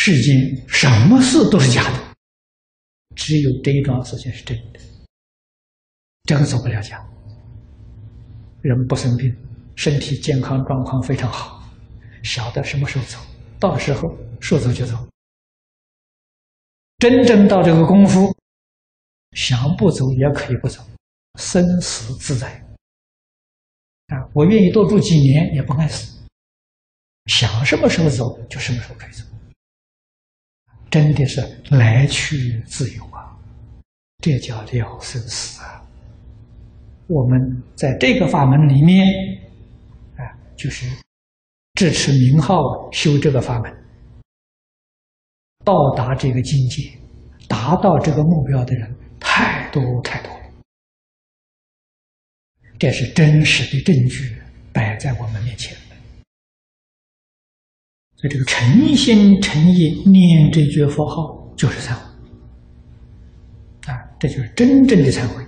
世间什么事都是假的，只有这一桩事情是真的，这个走不了假。人不生病，身体健康状况非常好，晓得什么时候走，到时候说走就走。真正到这个功夫，想不走也可以不走，生死自在。啊，我愿意多住几年也不碍事，想什么时候走就什么时候可以走。真的是来去自由啊，这叫了生死啊！我们在这个法门里面，啊，就是支持名号修这个法门，到达这个境界，达到这个目标的人太多太多了。这是真实的证据摆在我们面前。所以，这个诚心诚意念这句佛号就是忏悔啊！这就是真正的忏悔。